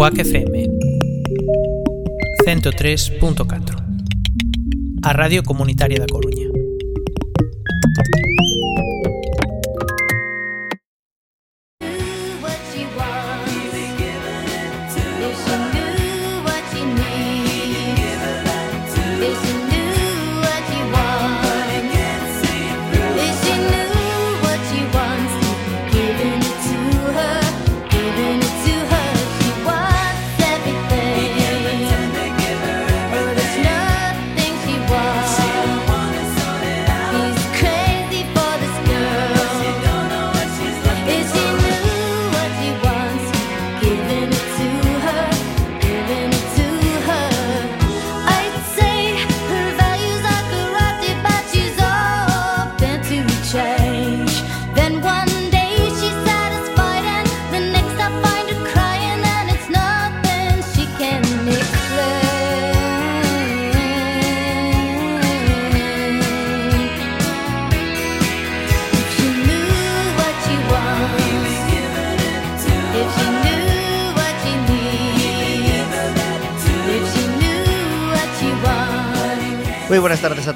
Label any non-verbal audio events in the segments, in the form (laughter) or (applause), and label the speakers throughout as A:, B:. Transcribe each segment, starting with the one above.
A: Cuac FM 103.4 A Radio Comunitaria da Coruña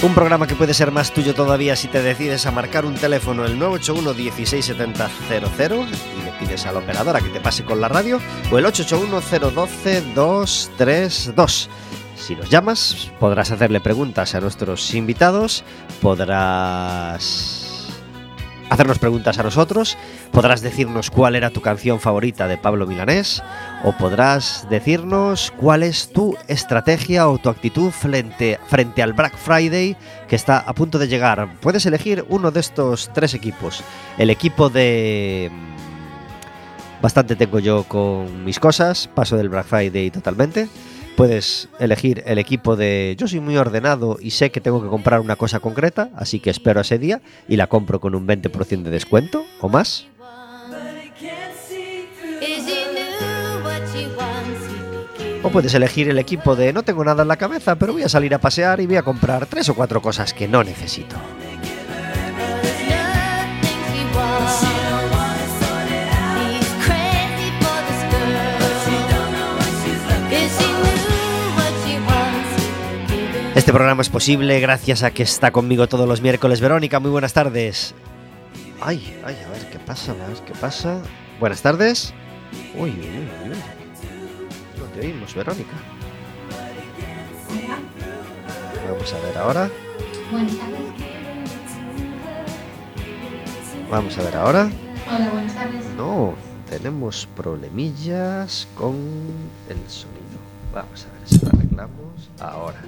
B: Un programa que puede ser más tuyo todavía si te decides a marcar un teléfono el 981 167000 y le pides a la operadora que te pase con la radio o el 881 012 232. Si nos llamas, podrás hacerle preguntas a nuestros invitados, podrás hacernos preguntas a nosotros, podrás decirnos cuál era tu canción favorita de Pablo Milanés o podrás decirnos cuál es tu estrategia o tu actitud frente, al Black Friday que está a punto de llegar. Puedes elegir uno de estos tres equipos. El equipo de... mm, Bastante tengo yo con mis cosas, paso del Black Friday totalmente. Puedes elegir el equipo de yo soy muy ordenado y sé que tengo que comprar una cosa concreta, así que espero ese día y la compro con un 20% de descuento o más. O puedes elegir el equipo de no tengo nada en la cabeza, pero voy a salir a pasear y voy a comprar tres o cuatro cosas que no necesito. Este programa es posible gracias a que está conmigo todos los miércoles. Verónica, muy buenas tardes. Ay, ay, a ver qué pasa, a ver qué pasa. Buenas tardes. Uy, uy, uy, uy. No te oímos, Verónica. Vamos a ver ahora.
C: Buenas tardes.
B: Vamos a ver ahora.
C: Hola, buenas tardes.
B: No, tenemos problemillas con el sonido. Vamos a ver si lo arreglamos ahora.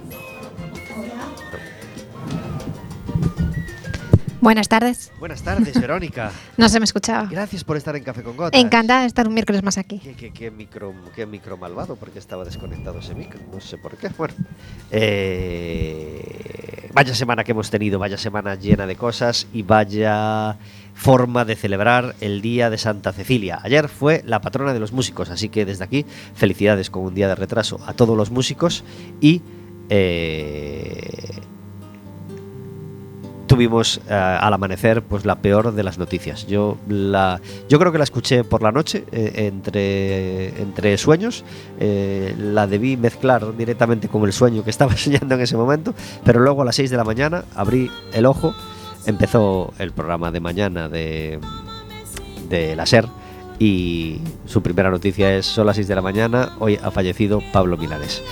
D: Buenas tardes.
B: Buenas tardes, Verónica. (laughs)
D: No se me escuchaba.
B: Gracias por estar en Café con Gotas.
D: Encantada de estar un miércoles más aquí.
B: ¿Qué, qué- qué micro, qué micro malvado? Porque estaba desconectado ese micro. No sé por qué. (laughs) Bueno. eh, vaya semana que hemos tenido, vaya semana llena de cosas y vaya forma de celebrar el Día de Santa Cecilia. Ayer fue la patrona de los músicos, así que desde aquí felicidades con un día de retraso a todos los músicos y eh, tuvimos eh, al amanecer pues la peor de las noticias. Yo la yo creo que la escuché por la noche eh, entre entre sueños. La debí mezclar directamente con el sueño que estaba (laughs) soñando en ese momento, pero luego a las 6 de la mañana abrí el ojo, empezó el programa de mañana de de la SER y su primera noticia es son las 6 de la mañana, hoy ha fallecido Pablo Milanes.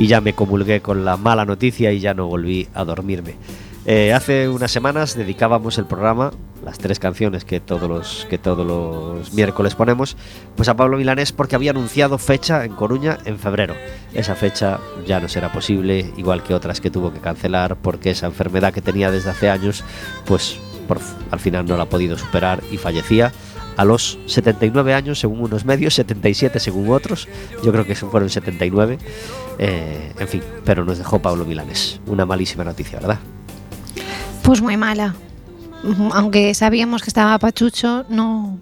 B: Y ya me comulgué con la mala noticia y ya no volví a dormirme. Eh, hace unas semanas dedicábamos el programa, las tres canciones que todos los que todos los miércoles ponemos, pues a Pablo Milanés porque había anunciado fecha en Coruña en febrero. Esa fecha ya no será posible, igual que otras que tuvo que cancelar porque esa enfermedad que tenía desde hace años, pues al final no la ha podido superar y fallecía a los 79 años según unos medios, 77 según otros, yo creo que fueron 79, eh, en fin, pero nos dejó Pablo Milanés, una malísima noticia, ¿verdad?
D: Pues muy mala. Aunque sabíamos que estaba pachucho, no.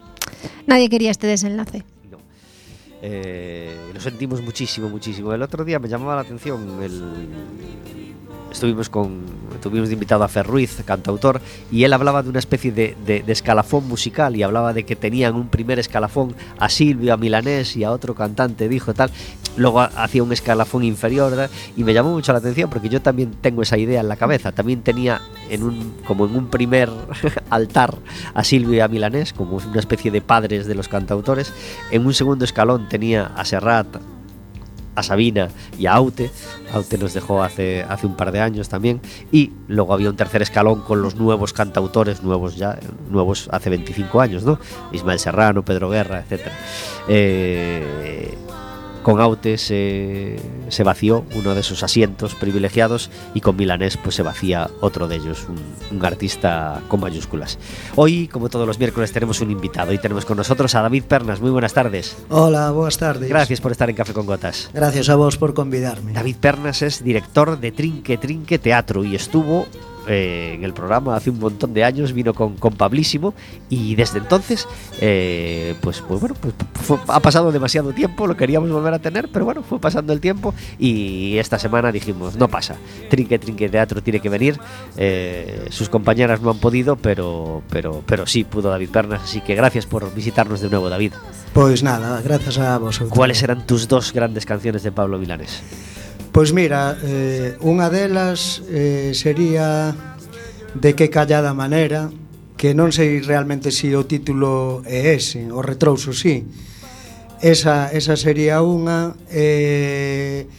D: Nadie quería este desenlace.
B: No. Eh, lo sentimos muchísimo, muchísimo. El otro día me llamaba la atención el... Estuvimos con tuvimos invitado a Fer Ruiz, cantautor, y él hablaba de una especie de, de- escalafón musical y hablaba de que tenían un primer escalafón a Silvio, a Milanés y a otro cantante, dijo tal. Luego ha- hacía un escalafón inferior y me llamó mucho la atención porque yo también tengo esa idea en la cabeza. También tenía en un como en un primer (laughs) altar a Silvio y a Milanés como una especie de padres de los cantautores. En un segundo escalón tenía a Serrat, a Sabina y a Aute. Aute nos dejó hace, hace un par de años también. Y luego había un tercer escalón con los nuevos cantautores, nuevos ya, nuevos hace 25 años, ¿no? Ismael Serrano, Pedro Guerra, etc. con Aute se, se vació uno de sus asientos privilegiados y con Milanés pues se vacía otro de ellos, un, un artista con mayúsculas. Hoy, como todos los miércoles, tenemos un invitado y tenemos con nosotros a David Pernas. Muy buenas tardes.
E: Hola, boas tardes.
B: Gracias por estar en Café con Gotas.
E: Gracias a vos por convidarme.
B: David Pernas es director de Trinque Trinque Teatro y estuvo eh, en el programa hace un montón de años, vino con, con Pablísimo y desde entonces, eh, pues, pues bueno, pues fue- ha pasado demasiado tiempo, lo queríamos volver a tener, pero bueno, fue pasando el tiempo y esta semana dijimos, no pasa, Trinque Trinque Teatro tiene que venir, eh, sus compañeras no han podido, pero, pero, pero sí pudo David Pernas, así que gracias por visitarnos de nuevo, David.
E: Pois nada, grazas a vos.
B: ¿Cuáles eran tus dos grandes canciones de Pablo Milanes?
E: Pois mira, eh, unha delas eh, sería de que callada maneira que non sei realmente se si o título é ese, o retrouso si. Esa, esa sería unha eh,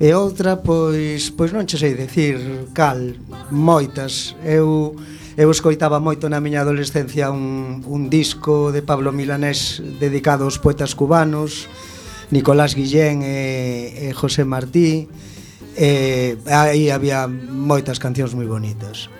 E: e outra pois pois non che sei decir cal, moitas. Eu eu escoitaba moito na miña adolescencia un, un disco de Pablo Milanés dedicado aos poetas cubanos Nicolás Guillén e, e José Martí e aí había moitas cancións moi bonitas.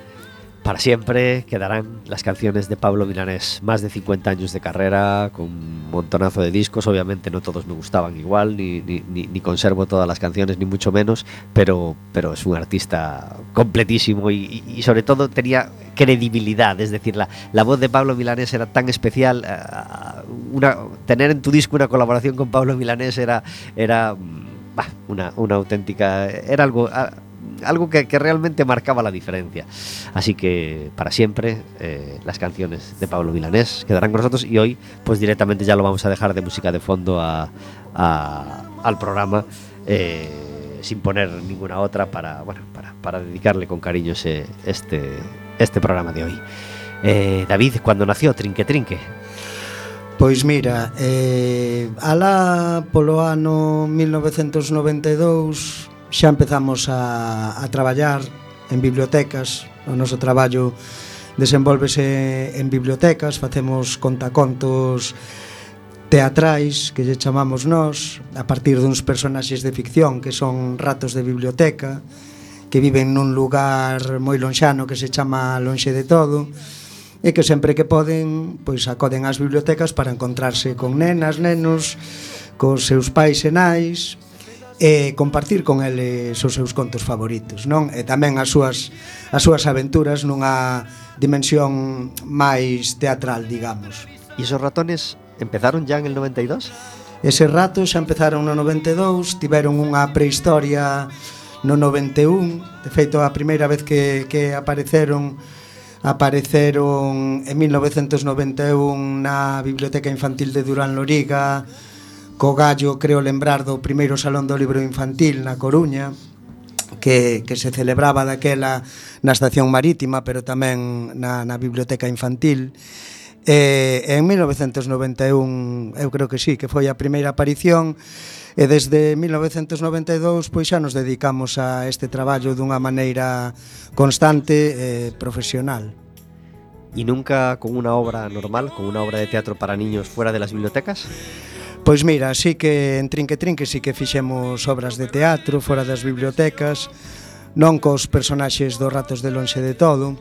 B: Para siempre quedarán las canciones de Pablo Milanés. Más de 50 años de carrera, con un montonazo de discos. Obviamente no todos me gustaban igual, ni, ni, ni- conservo todas las canciones, ni mucho menos, pero, pero es un artista completísimo y, sobre todo tenía credibilidad. Es decir, la, voz de Pablo Milanés era tan especial. eh, tener en tu disco una colaboración con Pablo Milanés era, era mm, una auténtica... Era algo... algo que, realmente marcaba la diferencia. Así que para siempre eh, las canciones de Pablo Milanés quedarán con nosotros y hoy pues directamente ya lo vamos a dejar de música de fondo al programa eh, sin poner ninguna otra para, bueno, para, dedicarle con cariño ese- este, este programa de hoy. Eh, David, cuando nació Trinque Trinque?
E: Pois mira, eh, alá polo ano 1992 xa empezamos a, a traballar en bibliotecas, o noso traballo desenvolvese en bibliotecas, facemos contacontos teatrais que lle chamamos nós a partir duns personaxes de ficción que son ratos de biblioteca que viven nun lugar moi lonxano que se chama Lonxe de Todo e que sempre que poden pois acoden ás bibliotecas para encontrarse con nenas, nenos, cos seus pais e nais, e compartir con eles eh, os seus contos favoritos, non? E tamén as súas as súas aventuras nunha dimensión máis teatral, digamos.
B: E esos ratones empezaron ya en el 92?
E: Ese rato xa empezaron no 92, tiveron unha prehistoria no 91, de feito a primeira vez que, que apareceron apareceron en 1991 na Biblioteca Infantil de Durán Loriga, co gallo creo lembrar do primeiro Salón do Libro Infantil na Coruña que, que se celebraba daquela na Estación Marítima pero tamén na, na Biblioteca Infantil E en 1991 eu creo que sí, que foi a primeira aparición e desde 1992 pois xa nos dedicamos a este traballo dunha maneira constante e profesional.
B: E nunca con unha obra normal, con unha obra de teatro para niños fuera de las bibliotecas?
E: Pois mira, así que en Trinque Trinque sí que fixemos obras de teatro fora das bibliotecas, non cos personaxes dos ratos de lonxe de todo,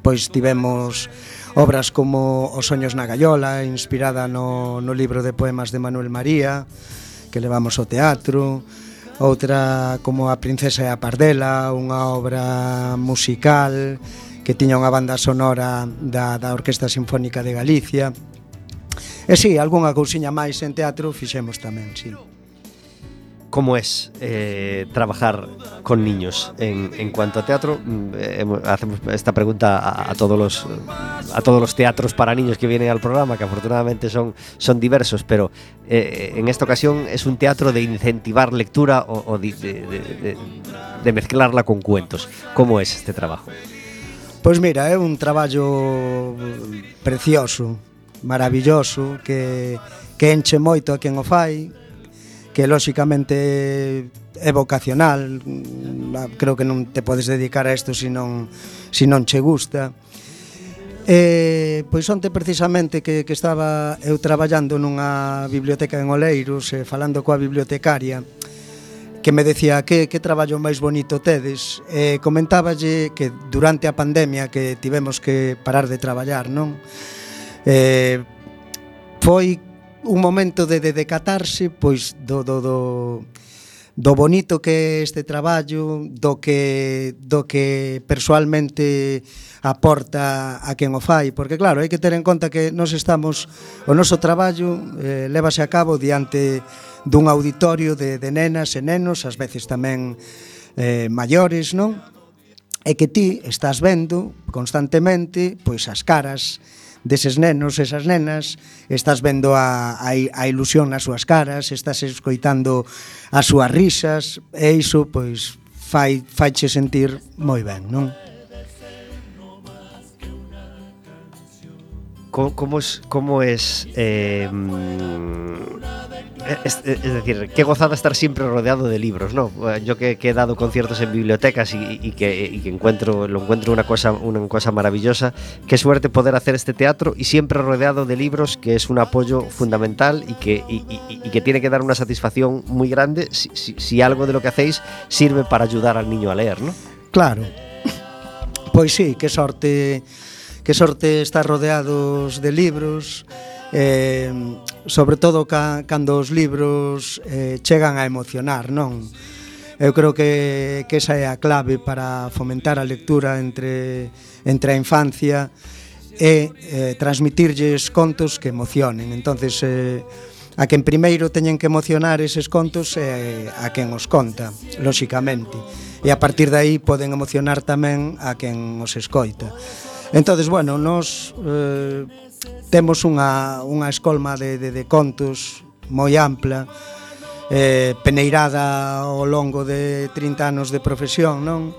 E: pois tivemos obras como Os soños na gallola, inspirada no, no libro de poemas de Manuel María, que levamos ao teatro, outra como A princesa e a pardela, unha obra musical que tiña unha banda sonora da, da Orquesta Sinfónica de Galicia, E si, sí, algunha cousiña máis en teatro fixemos tamén, si. Sí.
B: Como es eh, trabajar con niños en, en cuanto a teatro? Eh, hacemos esta pregunta a, a, todos los, a todos los teatros para niños que vienen al programa, que afortunadamente son, son diversos, pero eh, eh en esta ocasión es un teatro de incentivar lectura o, o de, de, de, de, mezclarla con cuentos. ¿Cómo es este trabajo?
E: Pois pues mira, é un traballo precioso, maravilloso que, que enche moito a quen o fai que lóxicamente é vocacional mm, creo que non te podes dedicar a isto se non, se non che gusta Eh, pois onte precisamente que, que estaba eu traballando nunha biblioteca en Oleiros eh, falando coa bibliotecaria que me decía que, que traballo máis bonito tedes eh, comentáballe que durante a pandemia que tivemos que parar de traballar non? Eh, foi un momento de, de decatarse pois do, do, do, do bonito que é este traballo, do que do que persoalmente aporta a quen o fai, porque claro, hai que ter en conta que nós estamos o noso traballo eh, lévase a cabo diante dun auditorio de, de nenas e nenos, ás veces tamén eh, maiores, non? E que ti estás vendo constantemente pois as caras deses nenos, esas nenas, estás vendo a, a, a ilusión nas súas caras, estás escoitando as súas risas, e iso, pois, fai, faiche sentir moi ben, non?
B: ¿Cómo, cómo es, cómo es eh, es, es, decir, qué gozada estar siempre rodeado de libros, ¿no? Yo que, que he dado conciertos en bibliotecas y, y, que, y, que, encuentro, lo encuentro una cosa, una cosa maravillosa. Qué suerte poder hacer este teatro y siempre rodeado de libros, que es un apoyo fundamental y que, y, que tiene que dar una satisfacción muy grande si, si, si algo de lo que hacéis sirve para ayudar al niño a leer, ¿no?
E: Claro. Pois sí, que sorte que sorte estar rodeados de libros, eh, sobre todo ca, cando os libros eh, chegan a emocionar, non? Eu creo que, que esa é a clave para fomentar a lectura entre, entre a infancia e eh, transmitirlles contos que emocionen. Entonces, eh, a quen primeiro teñen que emocionar eses contos é eh, a quen os conta, lóxicamente. E a partir de aí poden emocionar tamén a quen os escoita. Entonces, bueno, nós eh, temos unha, unha escolma de, de, de contos moi ampla, eh, peneirada ao longo de 30 anos de profesión, non?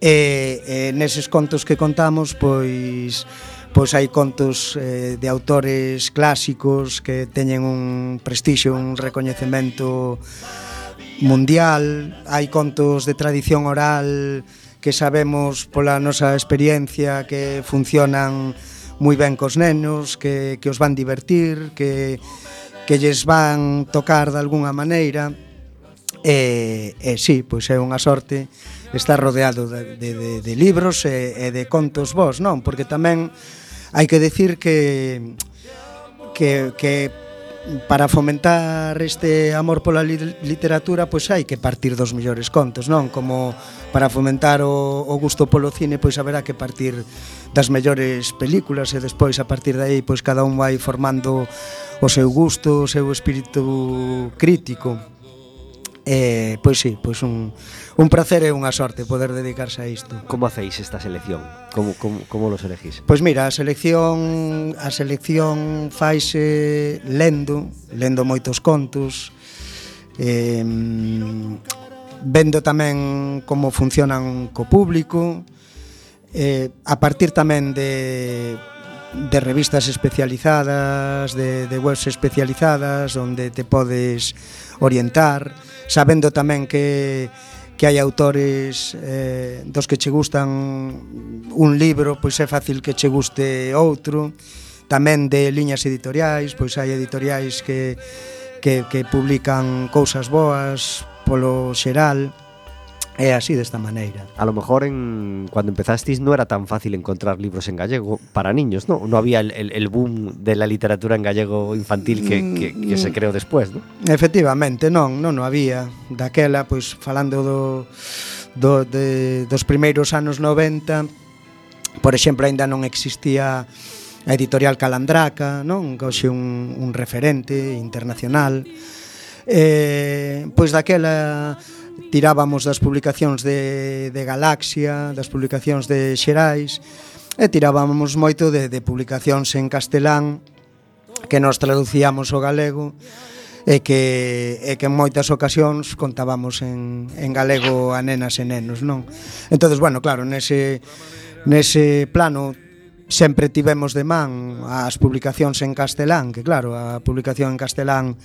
E: E, e neses contos que contamos, pois pois hai contos eh, de autores clásicos que teñen un prestixio, un recoñecemento mundial, hai contos de tradición oral que sabemos pola nosa experiencia que funcionan moi ben cos nenos, que, que os van divertir, que, que lles van tocar de algunha maneira. E, e sí, pois é unha sorte estar rodeado de, de, de, de libros e, e de contos vos, non? Porque tamén hai que decir que que, que para fomentar este amor pola literatura pois hai que partir dos mellores contos, non? Como para fomentar o, o gusto polo cine pois haberá que partir das mellores películas e despois a partir de aí pois cada un vai formando o seu gusto, o seu espírito crítico. Eh, pois sí, pois un, un placer e unha sorte poder dedicarse a isto.
B: Como hacéis esta selección? Como, como, como los elegís?
E: Pois mira, a selección a selección faise lendo, lendo moitos contos, eh, vendo tamén como funcionan co público, eh, a partir tamén de de revistas especializadas, de, de webs especializadas onde te podes orientar, sabendo tamén que que hai autores eh, dos que che gustan un libro, pois é fácil que che guste outro. Tamén de liñas editoriais, pois hai editoriais que, que, que publican cousas boas polo xeral. É así desta maneira.
B: A lo mejor en cuando empezasteis no era tan fácil encontrar libros en gallego para niños, ¿no? No había el, el, el boom de la literatura en gallego infantil que, que, que se creou despois, ¿no?
E: Efectivamente, non, non, non había. Daquela, pois falando do, do de, dos primeiros anos 90, por exemplo, aínda non existía a editorial Calandraca, non? Que hoxe un, un referente internacional. Eh, pois daquela tirábamos das publicacións de, de Galaxia, das publicacións de Xerais, e tirábamos moito de, de publicacións en castelán, que nos traducíamos o galego, e que, e que en moitas ocasións contábamos en, en galego a nenas e nenos, non? entonces bueno, claro, nese, nese plano sempre tivemos de man as publicacións en castelán, que claro, a publicación en castelán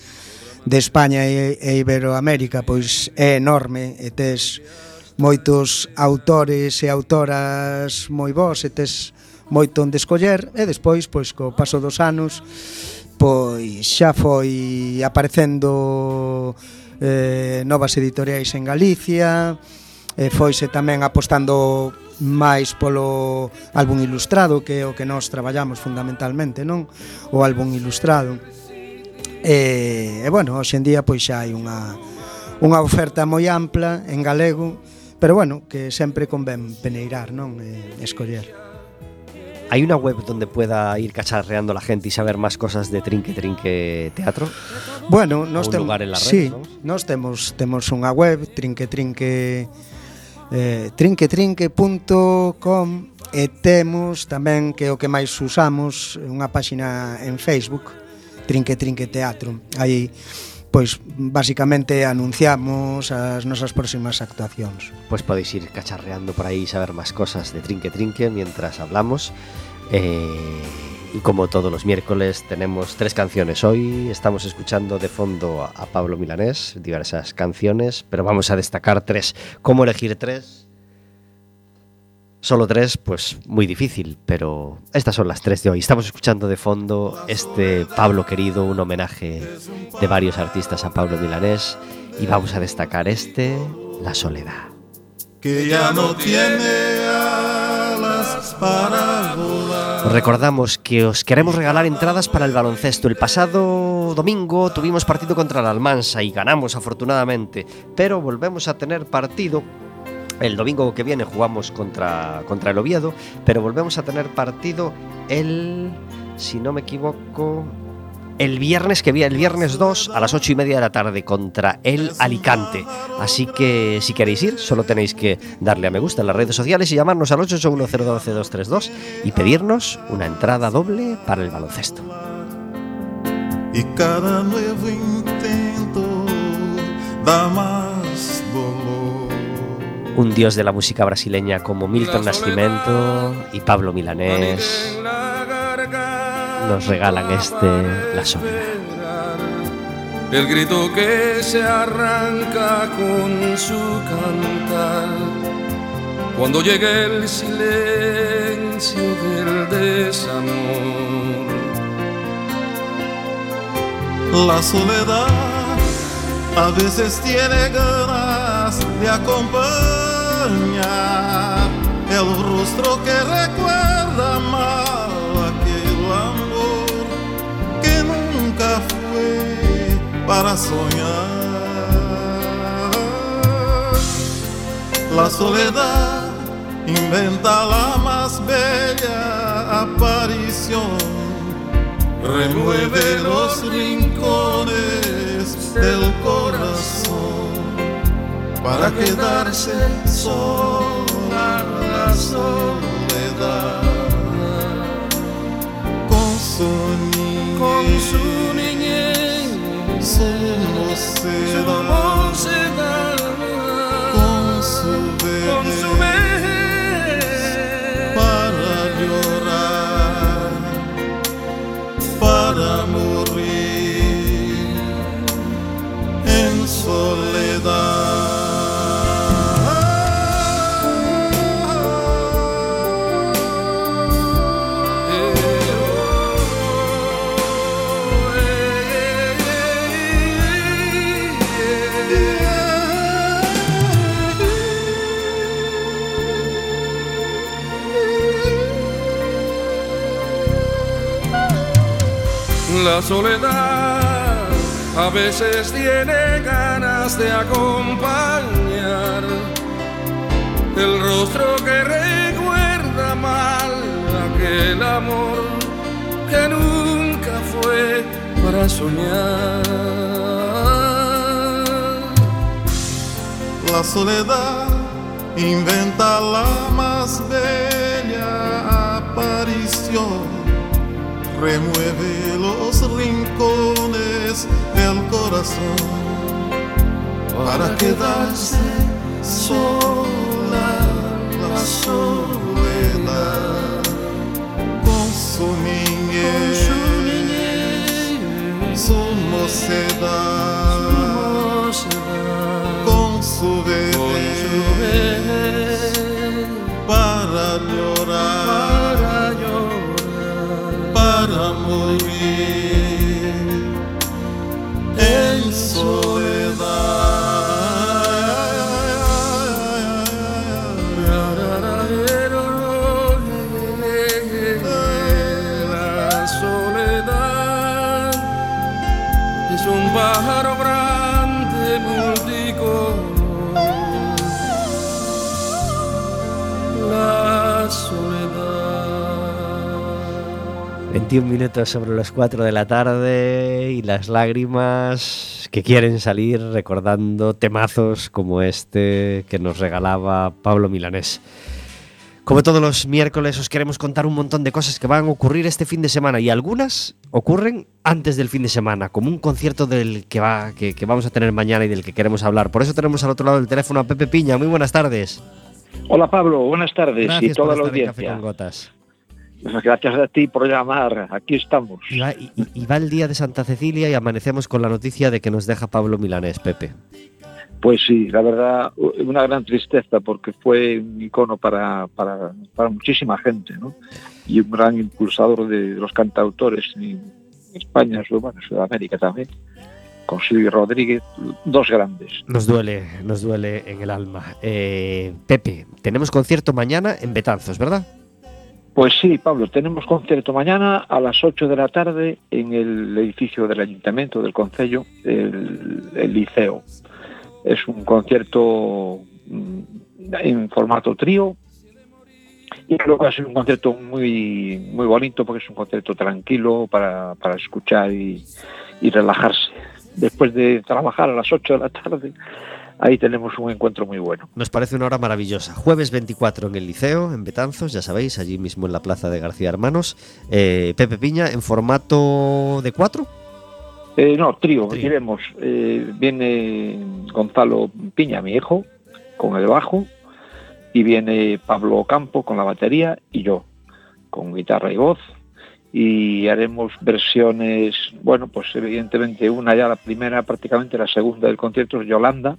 E: de España e, e Iberoamérica pois é enorme e tes moitos autores e autoras moi bons e tes moito onde escoller e despois pois co paso dos anos pois xa foi aparecendo eh, novas editoriais en Galicia e foise tamén apostando máis polo álbum ilustrado que é o que nós traballamos fundamentalmente, non? O álbum ilustrado. E, e bueno, hoxe en día pois xa hai unha unha oferta moi ampla en galego, pero bueno, que sempre convén peneirar, non? E, escoller.
B: ¿Hay una web donde pueda ir cacharreando la gente y saber más cosas de Trinque Trinque Teatro?
E: Bueno, nos temos
B: lugar en la
E: red,
B: sí, ¿no?
E: nós temos temos unha web Trinque Trinque eh, trinquetrinque.com e temos tamén que o que máis usamos unha páxina en Facebook Trinque Trinque Teatro. Aí pois basicamente anunciamos as nosas próximas actuacións.
B: Pues podéis ir cacharreando por ahí y saber más cosas de Trinque Trinque mientras hablamos. Eh, y como todos los miércoles tenemos tres canciones hoy. Estamos escuchando de fondo a Pablo Milanés, diversas canciones, pero vamos a destacar tres. ¿Cómo elegir tres? Solo tres, pues muy difícil, pero estas son las tres de hoy. Estamos escuchando de fondo este Pablo querido, un homenaje de varios artistas a Pablo Milanés, y vamos a destacar este, La Soledad.
F: que ya no tiene alas para volar.
B: Os recordamos que os queremos regalar entradas para el baloncesto. El pasado domingo tuvimos partido contra la Almansa y ganamos afortunadamente, pero volvemos a tener partido. El domingo que viene jugamos contra, contra el Oviedo, pero volvemos a tener partido el, si no me equivoco, el viernes que viene, el viernes 2 a las 8 y media de la tarde contra el Alicante. Así que si queréis ir, solo tenéis que darle a me gusta en las redes sociales y llamarnos al 881011232 y pedirnos una entrada doble para el baloncesto.
F: Y cada nuevo intento da más.
B: Un dios de la música brasileña como Milton Nascimento y Pablo Milanés nos regalan este La Soledad.
G: El grito que se arranca con su cantar. Cuando llegue el silencio del desamor.
F: La soledad a veces tiene ganas de acompañar el rostro que recuerda mal aquel amor que nunca fue para soñar. La soledad inventa la más bella aparición remueve los rincones del corazón para quedarse sola la soledad. Con su niñez,
G: Con su niñez,
F: su
G: su
F: mocedad,
G: mocedad, soledad a veces tiene ganas de acompañar el rostro que recuerda mal aquel amor que nunca fue para soñar.
F: La soledad inventa la más remueve los rincones del corazón para quedarse sola la soledad con su niñez, su mocedad, con su bebé para llorar, para morir en
B: 21 minutos sobre las 4 de la tarde y las lágrimas que quieren salir recordando temazos como este que nos regalaba Pablo Milanés. Como todos los miércoles os queremos contar un montón de cosas que van a ocurrir este fin de semana y algunas ocurren antes del fin de semana, como un concierto del que, va, que, que vamos a tener mañana y del que queremos hablar. Por eso tenemos al otro lado del teléfono a Pepe Piña. Muy buenas tardes.
H: Hola Pablo, buenas tardes
B: Gracias
H: y toda
B: por
H: la
B: estar en Café
H: audiencia.
B: con Gotas.
H: Gracias a ti por llamar, aquí estamos.
B: Y va, y- y va el día de Santa Cecilia y amanecemos con la noticia de que nos deja Pablo Milanés, Pepe.
H: Pues sí, la verdad, una gran tristeza porque fue un icono para, para, para muchísima gente, ¿no? Y un gran impulsador de los cantautores en España, bueno, en Sudamérica también, con Silvio Rodríguez, dos grandes.
B: Nos duele, nos duele en el alma. Eh, Pepe, tenemos concierto mañana en Betanzos, ¿verdad?
H: Pues sí, Pablo, tenemos concierto mañana a las 8 de la tarde en el edificio del Ayuntamiento del Concello, el, Liceo. Es un concierto mm, en formato trío y creo que va a un concierto muy, muy bonito porque es un concierto tranquilo para, para escuchar y, y relajarse. Después de trabajar a las 8 de la tarde, ahí tenemos un encuentro muy bueno.
B: Nos parece una hora maravillosa. Jueves 24 en el Liceo, en Betanzos, ya sabéis, allí mismo en la plaza de García Hermanos. Eh, Pepe Piña en formato de cuatro.
H: Eh, no, trío,
B: Trío.
H: diremos. Eh, viene Gonzalo Piña, mi hijo, con el bajo, y viene Pablo Campo con la batería y yo, con guitarra y voz. Y haremos versiones, bueno, pues evidentemente una ya la primera, prácticamente la segunda del concierto es Yolanda,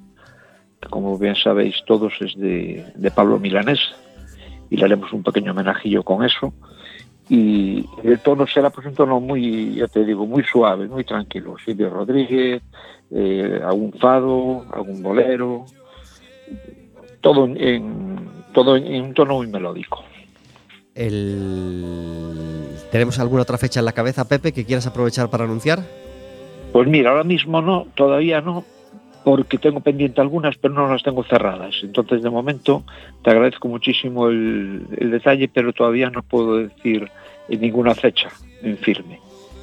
H: como bien sabéis todos es de, de Pablo Milanés, y le haremos un pequeño homenajillo con eso y el tono será pues un tono muy, ya te digo, muy suave, muy tranquilo. Silvio Rodríguez, eh, algún fado, algún bolero, todo en, todo en un tono muy melódico.
B: El... ¿Tenemos alguna otra fecha en la cabeza, Pepe, que quieras aprovechar para anunciar?
H: Pues mira, ahora mismo no, todavía no, porque tengo pendiente algunas, pero no las tengo cerradas. Entonces, de momento, te agradezco muchísimo el, el detalle, pero todavía no puedo decir en ninguna fecha en firme.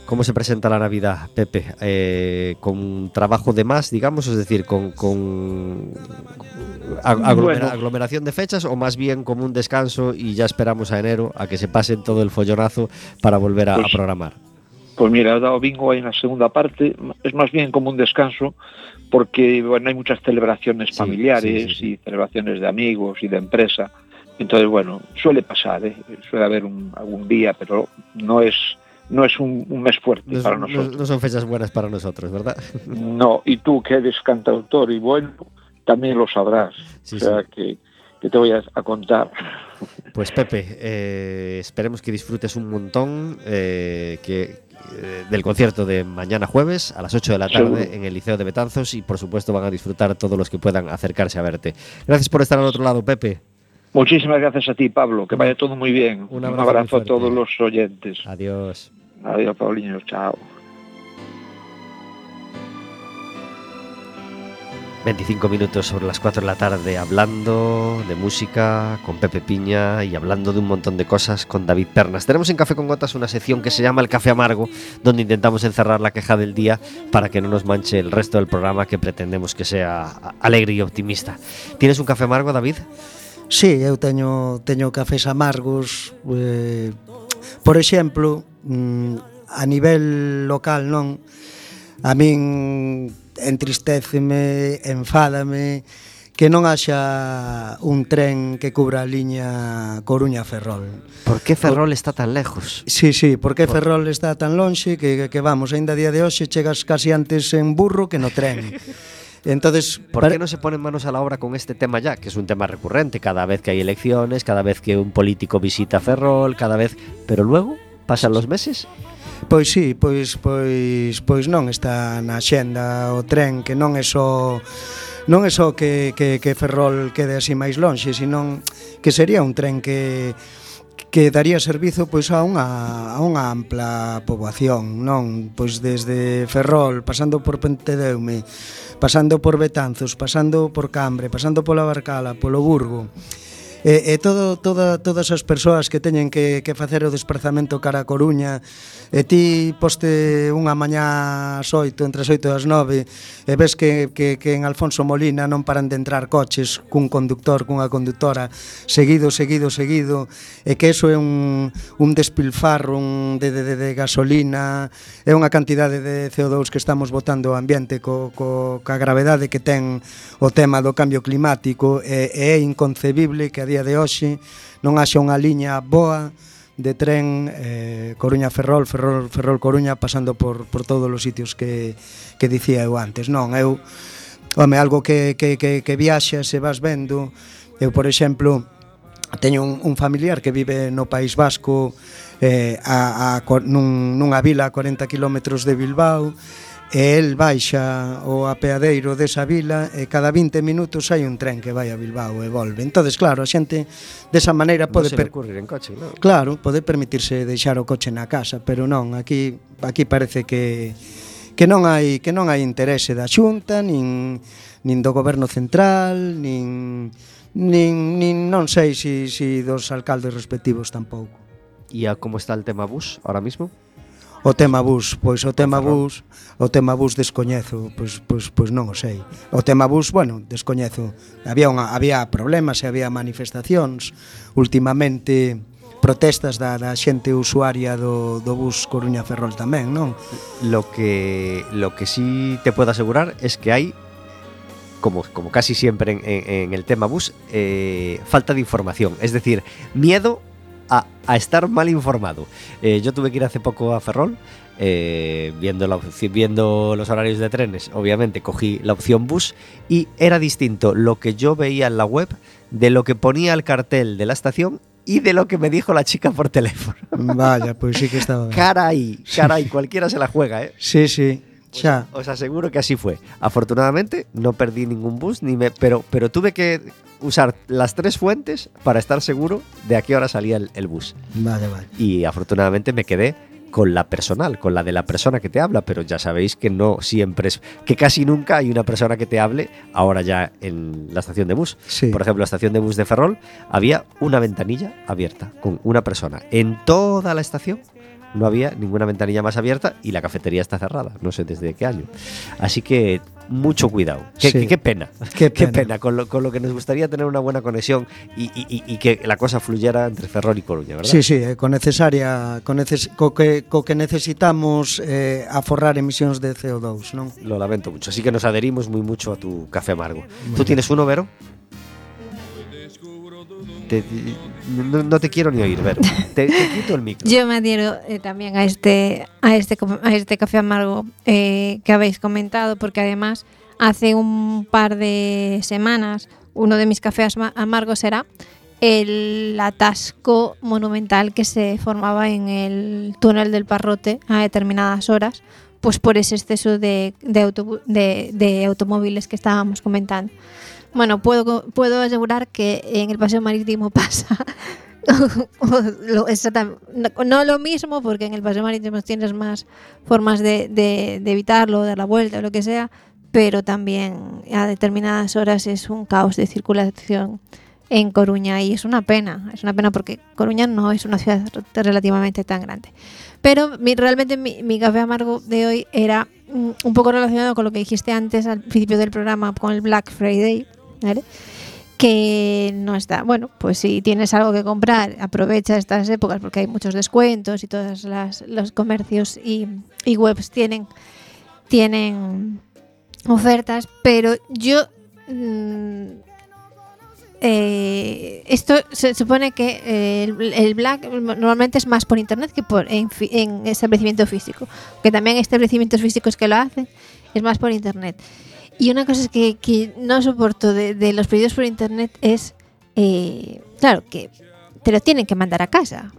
B: ¿Cómo se presenta la Navidad, Pepe? Eh, ¿Con trabajo de más, digamos? Es decir, ¿con, con ag- aglomera-
H: Bueno.
B: aglomeración de fechas o más bien como un descanso y ya esperamos a enero a que se pase todo el follonazo para volver a, a
H: Pues-
B: programar?
H: Pues mira, he dado bingo ahí en la segunda parte. Es más bien como un descanso porque bueno, hay muchas celebraciones
B: Sí,
H: familiares
B: sí, sí, sí.
H: y celebraciones de amigos y de empresa. Entonces, bueno, suele pasar, ¿eh? suele haber un- algún día, pero no es no es un, un mes fuerte
B: No,
H: para
B: no-
H: nosotros.
B: no son fechas buenas para nosotros, ¿verdad? (laughs)
H: No, y tú que eres cantautor y bueno, también lo sabrás. O sea que, que te voy a, a contar.
B: Pues Pepe, eh, esperemos que disfrutes un montón eh, que, del concierto de mañana jueves a las 8 de la tarde
H: Seguro.
B: en el Liceo de Betanzos y por supuesto van a disfrutar todos los que puedan acercarse a verte. Gracias por estar al otro lado, Pepe.
H: Muchísimas gracias a ti, Pablo. Que vaya todo muy bien.
B: Un
H: Un
B: abrazo
H: a todos los oyentes.
B: Adiós.
H: Adiós, Paulinho. Chao.
B: 25 minutos sobre las 4 de la tarde hablando de música con Pepe Piña y hablando de un montón de cosas con David Pernas. Tenemos en Café con Gotas una sección que se llama El Café Amargo, donde intentamos encerrar la queja del día para que no nos manche el resto del programa que pretendemos que sea alegre y optimista. ¿Tienes un café amargo, David?
E: Sí, eu teño, teño cafés amargos. Eh, por exemplo, mm, a nivel local, non? A min entristéceme, enfádame que non haxa un tren que cubra a liña Coruña-Ferrol.
B: Por que Ferrol está tan lejos?
E: Sí, sí, porque que Ferrol está tan lonxe que, que vamos, aínda día de hoxe chegas casi antes en burro que no tren. (laughs) Entonces,
B: ¿por qué no se ponen manos a la obra con este tema ya? Que es un tema recurrente cada vez que hay elecciones, cada vez que un político visita Ferrol, cada vez. Pero luego pasan los meses
E: Pois sí, pois pois pois non está na xenda o tren que non é só non é só que, que, que Ferrol quede así máis lonxe, senón que sería un tren que que daría servizo pois a unha a unha ampla poboación, non? Pois desde Ferrol, pasando por Pentedeume, pasando por Betanzos, pasando por Cambre, pasando pola Barcala, polo Burgo e, e todo, toda, todas as persoas que teñen que, que facer o desplazamento cara a Coruña e ti poste unha mañá ás 8, entre as 8 e as 9 e ves que, que, que en Alfonso Molina non paran de entrar coches cun conductor, cunha conductora seguido, seguido, seguido e que eso é un, un despilfarro un de, de, de, de gasolina é unha cantidade de CO2 que estamos botando ao ambiente co, co, ca gravedade que ten o tema do cambio climático e, e é inconcebible que a día de hoxe non haxa unha liña boa de tren eh, Coruña Ferrol, Ferrol Ferrol Coruña pasando por, por todos os sitios que, que dicía eu antes. Non, eu home, algo que, que, que, que viaxas e vas vendo. Eu, por exemplo, teño un, un familiar que vive no País Vasco eh, a, a, nun, nunha vila a 40 km de Bilbao e el baixa o apeadeiro desa vila e cada 20 minutos hai un tren que vai a Bilbao e volve. Entonces, claro, a xente desa maneira
B: pode
E: non
B: se
E: per...
B: en coche, non?
E: Claro, pode permitirse deixar o coche na casa, pero non, aquí aquí parece que que non hai que non hai interese da Xunta nin nin do goberno central, nin nin nin non sei si si dos alcaldes respectivos tampouco.
B: E a como está el tema bus ahora mismo?
E: O tema bus, pois o tema bus, o tema bus descoñezo, pois, pois, pois non o sei. O tema bus, bueno, descoñezo. Había unha, había problemas e había manifestacións últimamente protestas da, da xente usuaria do, do bus Coruña Ferrol tamén, non?
B: Lo que lo que sí te puedo asegurar es que hai como, como casi siempre en, en, en el tema bus, eh, falta de información. Es decir, miedo a, a estar mal informado. Eh, yo tuve que ir hace poco a Ferrol. eh, viendo, la viendo los horarios de trenes, obviamente cogí la opción bus y era distinto lo que yo veía en la web de lo que ponía el cartel de la estación y de lo que me dijo la chica por teléfono. (laughs)
E: Vaya, pois sí que estaba ben.
B: Caray, caray, cualquiera se la juega, ¿eh?
E: Sí, sí, xa.
B: Os aseguro que así fue. Afortunadamente no perdí ningún bus, ni me, pero, pero tuve que usar las tres fuentes para estar seguro de a qué hora salía el, el bus.
E: Vale, vale.
B: Y afortunadamente me quedé con la personal, con la de la persona que te habla, pero ya sabéis que no siempre es, que casi nunca hay una persona que te hable ahora ya en la estación de bus.
E: Sí.
B: Por ejemplo, la estación de bus de Ferrol había una ventanilla abierta con una persona. En toda la estación no había ninguna ventanilla más abierta y la cafetería está cerrada, no sé desde qué año. Así que mucho cuidado. Qué,
E: Sí.
B: qué- (laughs) qué pena.
E: Qué
B: Qué
E: pena.
B: con lo, con lo que nos gustaría tener una buena conexión y, y- que la cosa fluyera entre Ferrol y Coruña, ¿verdad?
E: Sí, sí, eh, con necesaria con neces co que co que necesitamos eh, aforrar emisións de CO2, non?
B: Lo lamento mucho. Así que nos adherimos muy mucho a tu café amargo. ¿Tú tienes uno, Vero? No, te quiero ni oír, ver. Te, quito el micro.
D: Yo me adhiero eh, también a este, a este, a este café amargo eh, que habéis comentado, porque además hace un par de semanas uno de mis cafés ama- amargos era el atasco monumental que se formaba en el túnel del Parrote a determinadas horas, pues por ese exceso de, de, de- de automóviles que estábamos comentando. Bueno, puedo, puedo asegurar que en el paseo marítimo (laughs) pasa no, lo mismo, porque en el paseo marítimo tienes más formas de, de- evitarlo, dar la vuelta o lo que sea, pero también a determinadas horas es un caos de circulación en Coruña y es una pena, es una pena porque Coruña no es una ciudad re- relativamente tan grande. Pero mi- realmente mi, mi café amargo de hoy era mm, un poco relacionado con lo que dijiste antes al principio del programa, con el Black Friday, que no está. Bueno, pues si tienes algo que comprar, aprovecha estas épocas porque hay muchos descuentos y todos los comercios y, webs tienen, tienen ofertas, pero yo... mm, eh, esto se supone que eh, el, black normalmente es más por internet que por en, en establecimiento físico, que también establecimientos físicos que lo hacen, es más por internet. Y una cosa que, que no soporto de, de los pedidos por internet es, eh, claro, que te lo tienen que mandar a casa.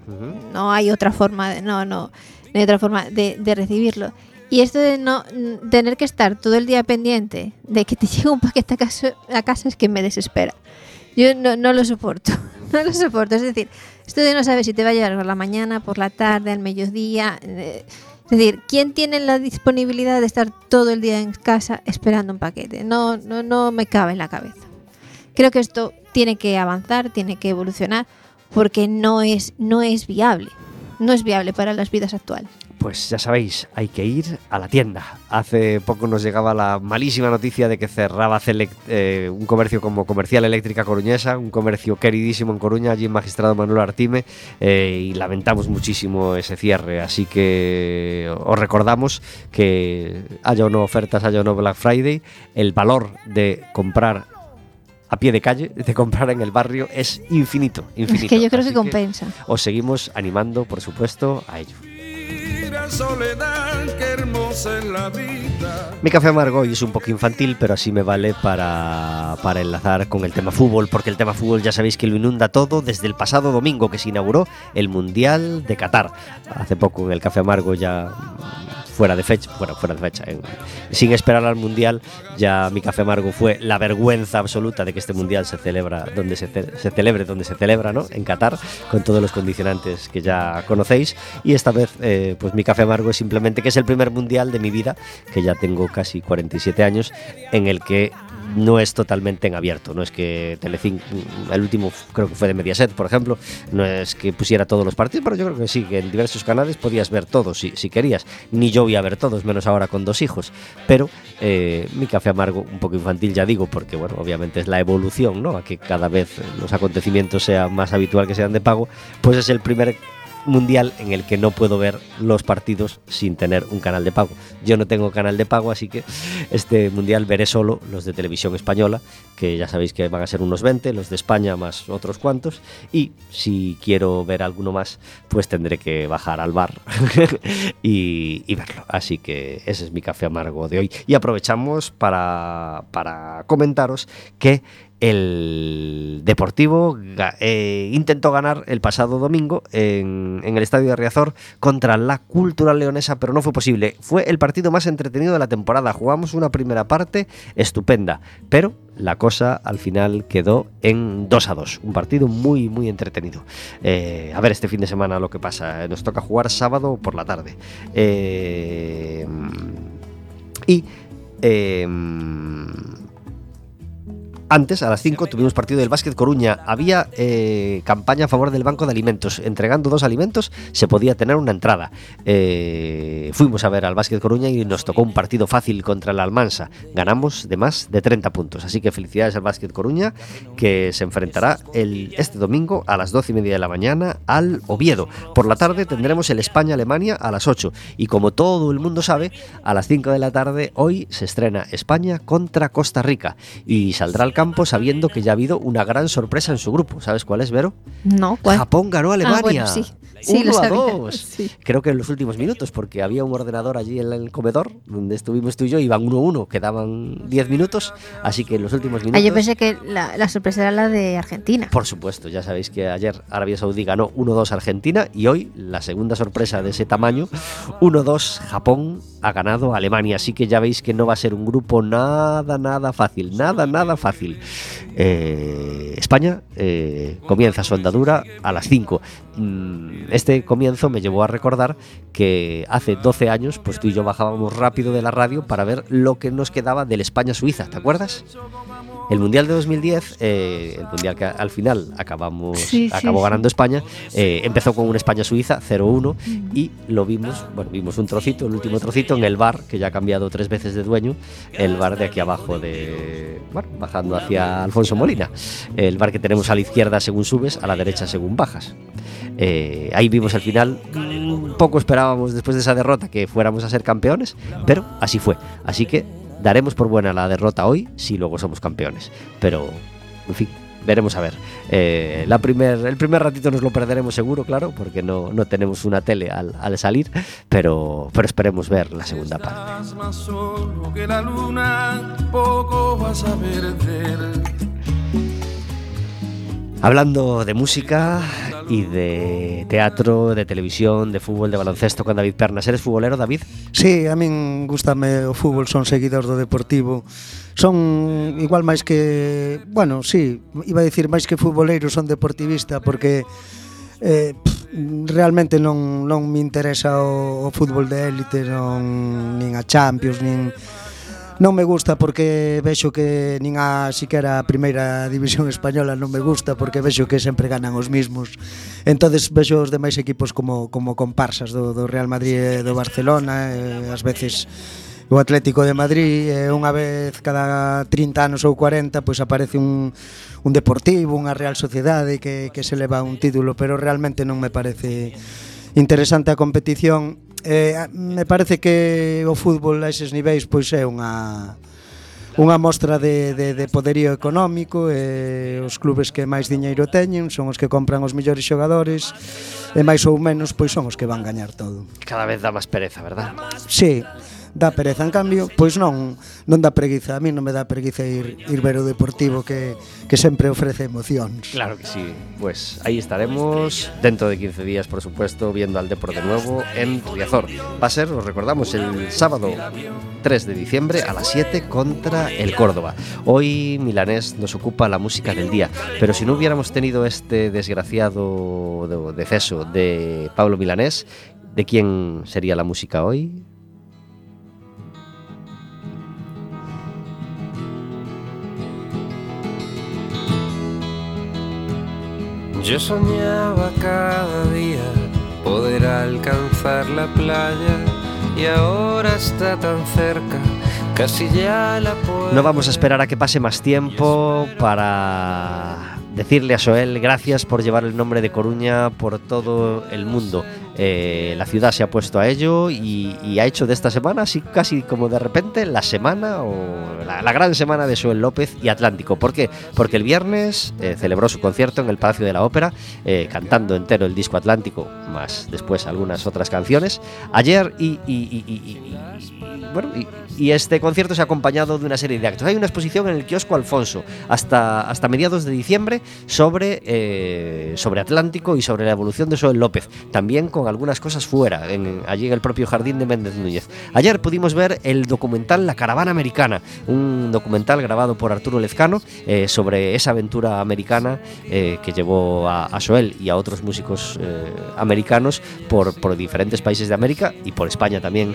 D: No hay otra forma, de, no, no, no hay otra forma de, de recibirlo. Y esto de no tener que estar todo el día pendiente de que te (laughs) llegue un paquete a casa, a casa es que me desespera. Yo no, no lo soporto, (laughs) no lo soporto. Es decir, esto de no saber si te va a llegar por la mañana, por la tarde, al mediodía. eh, es decir, ¿quién tiene la disponibilidad de estar todo el día en casa esperando un paquete? No, no, no me cabe en la cabeza. Creo que esto tiene que avanzar, tiene que evolucionar, porque no es, no es viable. No es viable para las vidas actuales.
B: Pues ya sabéis, hay que ir a la tienda. Hace poco nos llegaba la malísima noticia de que cerraba Celec- eh, un comercio como Comercial Eléctrica Coruñesa, un comercio queridísimo en Coruña, allí en Magistrado Manuel Artime, eh, y lamentamos muchísimo ese cierre. Así que os recordamos que haya o no ofertas, haya o no Black Friday, el valor de comprar a pie de calle, de comprar en el barrio, es infinito. infinito.
D: Es que yo creo
B: Así
D: que compensa.
B: os seguimos animando, por supuesto, a ello.
G: Soledad, qué hermosa la vida.
B: Mi café amargo hoy es un poco infantil, pero así me vale para, para enlazar con el tema fútbol, porque el tema fútbol ya sabéis que lo inunda todo desde el pasado domingo que se inauguró el Mundial de Qatar. Hace poco en el café amargo ya fuera de fecha, bueno, fuera de fecha, sin esperar al Mundial, ya mi café amargo fue la vergüenza absoluta de que este Mundial se celebra donde se, ce- se celebre donde se celebra, ¿no? En Qatar, con todos los condicionantes que ya conocéis. Y esta vez, eh, pues mi café amargo es simplemente que es el primer Mundial de mi vida, que ya tengo casi 47 años, en el que no es totalmente en abierto. No es que Telecinco, el último creo que fue de Mediaset, por ejemplo, no es que pusiera todos los partidos, pero yo creo que sí, que en diversos canales podías ver todos si, si querías. Ni yo voy a ver todos, menos ahora con dos hijos. Pero eh, mi café amargo, un poco infantil ya digo, porque bueno, obviamente es la evolución, ¿no? A que cada vez los acontecimientos sean más habitual que sean de pago, pues es el primer mundial en el que no puedo ver los partidos sin tener un canal de pago. Yo no tengo canal de pago, así que este mundial veré solo los de televisión española, que ya sabéis que van a ser unos 20, los de España más otros cuantos, y si quiero ver alguno más, pues tendré que bajar al bar (laughs) y, verlo. Así que ese es mi café amargo de hoy. Y aprovechamos para, para comentaros que el Deportivo eh, intentó ganar el pasado domingo en, el estadio de Riazor contra la Cultural Leonesa, pero no fue posible. Fue el partido más entretenido de la temporada. Jugamos una primera parte estupenda, pero la cosa al final quedó en 2 a 2. Un partido muy, muy entretenido. Eh, a ver este fin de semana lo que pasa. Nos toca jugar sábado por la tarde. Eh, y. antes, a las 5, tuvimos partido del Básquet Coruña. Había eh, campaña a favor del Banco de Alimentos. Entregando dos alimentos se podía tener una entrada. Eh, fuimos a ver al Básquet Coruña y nos tocó un partido fácil contra el Almansa. Ganamos de más de 30 puntos. Así que felicidades al Básquet Coruña, que se enfrentará el, este domingo a las 12 y media de la mañana al Oviedo. Por la tarde tendremos el España-Alemania a las 8. Y como todo el mundo sabe, a las 5 de la tarde hoy se estrena España contra Costa Rica. Y saldrá al campo sabiendo que ya ha habido una gran sorpresa en su grupo. ¿Sabes cuál es, Vero?
D: No, ¿cuál?
B: Japón ganó a Alemania.
D: Ah, bueno, sí. Sí,
B: Uno
D: lo
B: a dos. (laughs)
D: Sí.
B: Creo que en los últimos minutos, porque había un ordenador allí en el comedor donde estuvimos tú y yo, iban 1-1, quedaban 10 minutos, así que en los últimos
D: Ah,
B: minutos...
D: yo pensé que la, la sorpresa era la de Argentina.
B: Por supuesto, ya sabéis que ayer Arabia Saudí ganó 1-2 a Argentina y hoy la segunda sorpresa de ese tamaño, 1-2 Japón ha ganado a Alemania, así que ya veis que no va a ser un grupo nada, nada fácil, nada, nada fácil. Eh, España eh, comienza su andadura a las 5. Mm, Este comienzo me llevó a recordar que hace 12 años, pues tú y yo bajábamos rápido de la radio para ver lo que nos quedaba del España-Suiza, ¿te acuerdas? El Mundial de 2010, eh, el Mundial que al final acabamos,
D: Sí,
B: acabó
D: sí.
B: ganando España, eh, empezó con un España-Suiza 0-1 y lo vimos, bueno, vimos un trocito, el último trocito en el bar, que ya ha cambiado tres veces de dueño, el bar de aquí abajo de, bueno, bajando hacia Alfonso Molina, el bar que tenemos a la izquierda según subes, a la derecha según bajas. Eh, ahí vimos el final, mm, poco esperábamos después de esa derrota que fuéramos a ser campeones, pero así fue, así que daremos por buena la derrota hoy si luego somos campeones. Pero, en fin, veremos a ver. Eh, la primer, el primer ratito nos lo perderemos seguro, claro, porque no, no tenemos una tele al, al salir, pero, pero esperemos ver la segunda parte.
G: Más solo que la luna, poco vas a perder.
B: Hablando de música y de teatro, de televisión, de fútbol, de baloncesto con David Pernas. Eres futbolero, David?
E: Sí, a min gustame o fútbol, son seguidor do Deportivo. Son igual máis que, bueno, sí, iba a decir máis que futboleiro, son deportivista porque eh, pff, realmente non non me interesa o, o fútbol de élite, non nin a Champions, nin non me gusta porque vexo que nin a siquera a primeira división española non me gusta porque vexo que sempre ganan os mismos. Entonces vexo os demais equipos como como comparsas do, do Real Madrid e do Barcelona, e, ás veces o Atlético de Madrid e unha vez cada 30 anos ou 40 pois aparece un, un Deportivo, unha Real Sociedade que, que se leva un título pero realmente non me parece interesante a competición eh, me parece que o fútbol a eses niveis pois é unha unha mostra de, de, de poderío económico e os clubes que máis diñeiro teñen son os que compran os mellores xogadores e máis ou menos pois son os que van gañar todo.
B: Cada vez dá máis pereza, verdad?
E: Sí, dá pereza, en cambio, pois non non dá preguiza, a mí non me dá preguiza ir, ir ver o Deportivo que, que sempre ofrece emocións.
B: Claro que sí. Pues ahí estaremos dentro de 15 días, por supuesto, viendo al Depor de nuevo en Riazor. Va a ser, os recordamos, el sábado 3 de diciembre a las 7 contra el Córdoba. Hoy Milanés nos ocupa la música del día, pero si no hubiéramos tenido este desgraciado de- deceso de Pablo Milanés, ¿de quién sería la música hoy?
I: Yo soñaba cada día poder alcanzar la playa y ahora está tan cerca, casi ya la puedo.
B: No vamos a esperar a que pase más tiempo para decirle a Soel gracias por llevar el nombre de Coruña por todo el mundo. Eh, la ciudad se ha puesto a ello y, y ha hecho de esta semana, así casi como de repente, la semana o la, la gran semana de Soel López y Atlántico. ¿Por qué? Porque el viernes eh, celebró su concierto en el Palacio de la Ópera, eh, cantando entero el disco Atlántico, más después algunas otras canciones. Ayer y- y- y- bueno, y, este concierto se ha acompañado de una serie de actos. Hay una exposición en el kiosco Alfonso hasta, hasta mediados de diciembre sobre, eh, sobre Atlántico y sobre la evolución de Soel López. También con algunas cosas fuera, en- allí en el propio jardín de Méndez Núñez. Ayer pudimos ver el documental La Caravana Americana, un documental grabado por Arturo Lezcano eh, sobre esa aventura americana eh, que llevó a, a Soel y a otros músicos americanos por, por diferentes países de América y por España también,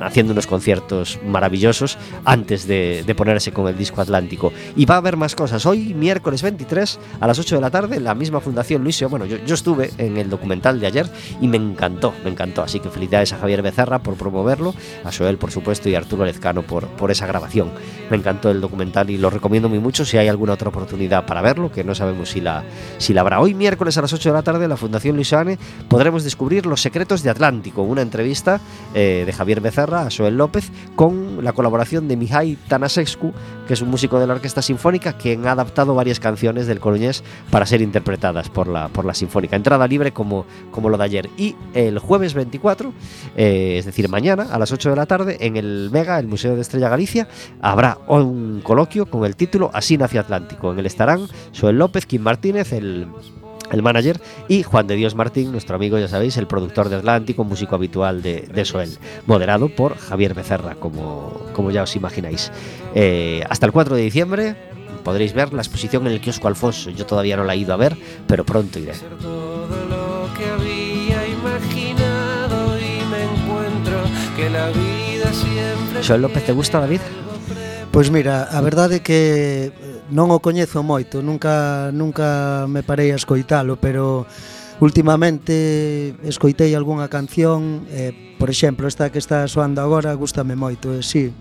B: haciendo unos conciertos maravillosos antes de, ponerse con el disco Atlántico. Y va a haber más cosas. Hoy, miércoles 23, a las 8 de la tarde, la misma Fundación Luisio. Bueno, yo, yo estuve en el documental de ayer y me encantó, me encantó. Así que felicidades a Javier Becerra por promoverlo, a Soel, por supuesto, y a Arturo Lezcano por, por esa grabación. Me encantó el documental y lo recomiendo muy mucho si hay alguna otra oportunidad para verlo, que no sabemos si la, si la habrá. Hoy, miércoles a las 8 de la tarde, la Fundación Luisiane podremos descubrir los secretos de Atlántico, una entrevista eh, de Javier Becerra a Soel López con la colaboración de Mihai Tanasescu, que es un músico de la Orquesta Sinfónica, quien ha adaptado varias canciones del coruñés para ser interpretadas por la, por la Sinfónica. Entrada libre como, como lo de ayer. Y el jueves 24, eh, es decir, mañana a las 8 de la tarde, en el Mega, el Museo de Estrella Galicia, habrá un coloquio con el título Así nace Atlántico. En el estarán Joel López, Kim Martínez, el el manager, y Juan de Dios Martín, nuestro amigo, ya sabéis, el productor de Atlántico, músico habitual de, de Soel, moderado por Javier Becerra, como, como ya os imagináis. Eh, hasta el 4 de diciembre podréis ver la exposición en el kiosco Alfonso. Yo todavía no la he ido a ver, pero pronto iré.
I: todo lo que había imaginado y me encuentro que la vida siempre
B: Joel López, ¿te gusta, David?
E: Pois mira, a verdade é que non o coñezo moito, nunca nunca me parei a escoitalo, pero últimamente escoitei algunha canción, eh, por exemplo, esta que está soando agora gustame moito, e eh, si sí,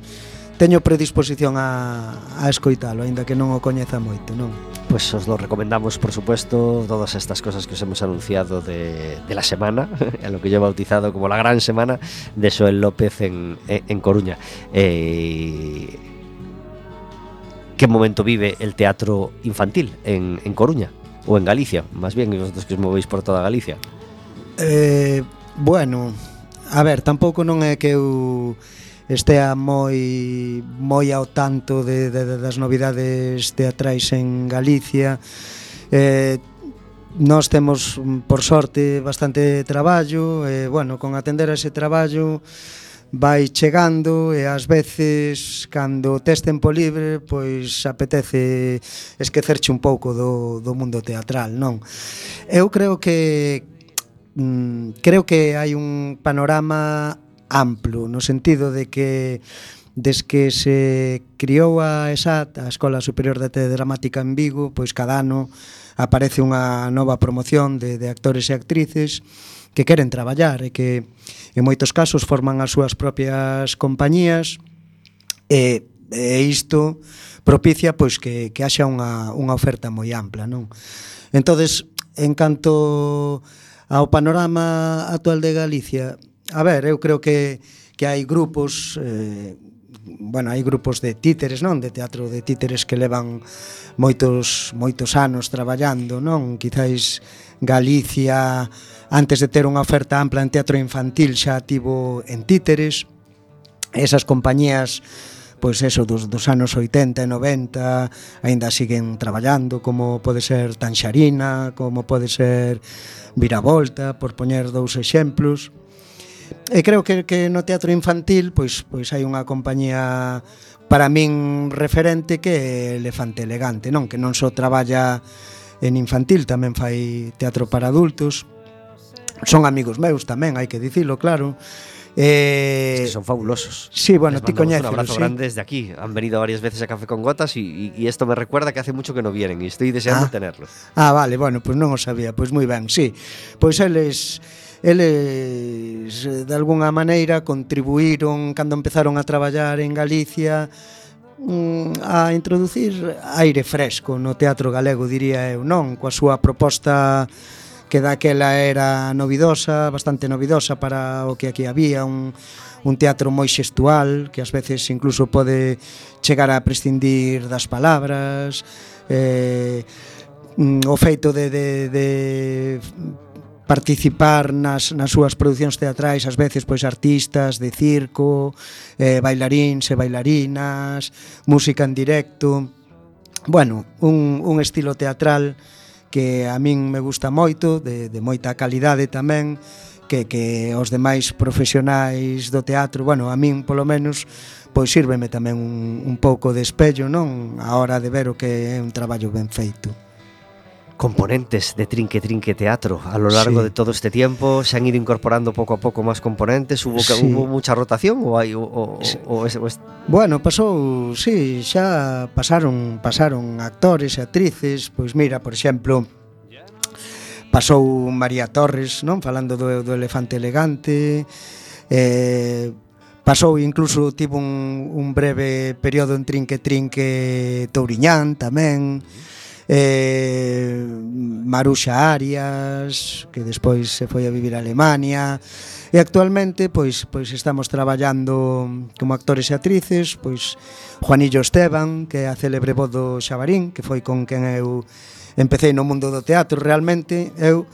E: teño predisposición a, a escoitalo, aínda que non o coñeza moito, non?
B: Pois pues os lo recomendamos, por supuesto, todas estas cosas que os hemos anunciado de, de la semana, (laughs) a lo que yo he bautizado como la gran semana de Joel López en, en Coruña. Eh, qué momento vive el teatro infantil en, en Coruña o en Galicia, más bien, vosotros que os movéis por toda Galicia.
E: Eh, bueno, a ver, tampouco non é que eu estea moi moi ao tanto de, de, de das novidades teatrais en Galicia. Eh, nós temos por sorte bastante traballo, e eh, bueno, con atender a ese traballo vai chegando e ás veces cando tes tempo libre pois apetece esquecerche un pouco do, do mundo teatral, non? Eu creo que mm, creo que hai un panorama amplo no sentido de que des que se criou a ESAT, a Escola Superior de Arte Dramática en Vigo, pois cada ano aparece unha nova promoción de, de actores e actrices que queren traballar e que en moitos casos forman as súas propias compañías e, e isto propicia pois que, que haxa unha, unha oferta moi ampla, non? Entonces, en canto ao panorama actual de Galicia, a ver, eu creo que que hai grupos eh, bueno, hai grupos de títeres, non, de teatro de títeres que levan moitos moitos anos traballando, non? Quizáis Galicia, antes de ter unha oferta ampla en teatro infantil, xa tivo en títeres, esas compañías pois eso, dos, dos anos 80 e 90 aínda siguen traballando como pode ser Tanxarina como pode ser Viravolta por poñer dous exemplos. E creo que, que no teatro infantil pois, pois hai unha compañía para min referente que é Elefante Elegante non? Que non só traballa en infantil tamén fai teatro para adultos. Son amigos meus tamén, hai que dicilo, claro. Eh,
B: es que son fabulosos.
E: Sí, bueno,
B: Les
E: ti coñeces.
B: Un abrazo
E: sí.
B: grande desde aquí. Han venido varias veces a Café con Gotas y, y, y esto me recuerda que hace mucho que no vienen y estoy deseando
E: ah,
B: tenerlos.
E: Ah, vale, bueno, pues non o sabía. Pois pues moi ben, sí. Pois pues eles eles eh, de algunha maneira contribuíron cando empezaron a traballar en Galicia Mm, a introducir aire fresco no teatro galego, diría eu, non? Coa súa proposta que daquela era novidosa, bastante novidosa para o que aquí había, un, un teatro moi xestual, que ás veces incluso pode chegar a prescindir das palabras, eh, mm, o feito de, de, de participar nas, nas súas producións teatrais, ás veces pois artistas de circo, eh, bailaríns e bailarinas, música en directo. Bueno, un, un estilo teatral que a min me gusta moito, de, de moita calidade tamén, que, que os demais profesionais do teatro, bueno, a min polo menos, pois sírveme tamén un, un pouco de espello, non? A hora de ver o que é un traballo ben feito
B: componentes de Trinque Trinque Teatro a lo largo
E: sí.
B: de todo este tiempo? ¿Se han ido incorporando poco a poco más componentes? ¿Hubo,
E: sí.
B: ¿hubo mucha rotación? ou hai, o, o,
E: sí.
B: o ese, o es...
E: Bueno, pasou, sí, xa pasaron, pasaron actores e actrices, pois mira, por exemplo, pasou María Torres, non falando do, do elefante elegante, eh, pasou incluso tivo un, un breve período en Trinque Trinque Touriñán tamén, eh, Maruxa Arias, que despois se foi a vivir a Alemania, e actualmente pois pois estamos traballando como actores e actrices, pois Juanillo Esteban, que é a célebre voz do Xabarín, que foi con quen eu empecé no mundo do teatro realmente, eu